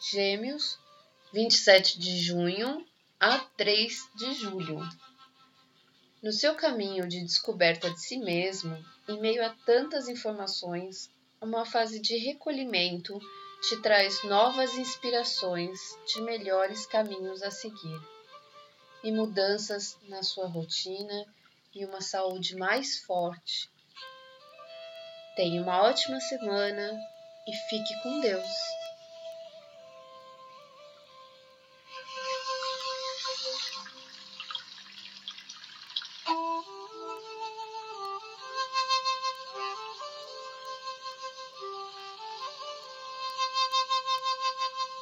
Gêmeos, 27 de junho a 3 de julho. No seu caminho de descoberta de si mesmo, em meio a tantas informações, uma fase de recolhimento te traz novas inspirações de melhores caminhos a seguir e mudanças na sua rotina e uma saúde mais forte. Tenha uma ótima semana e fique com Deus.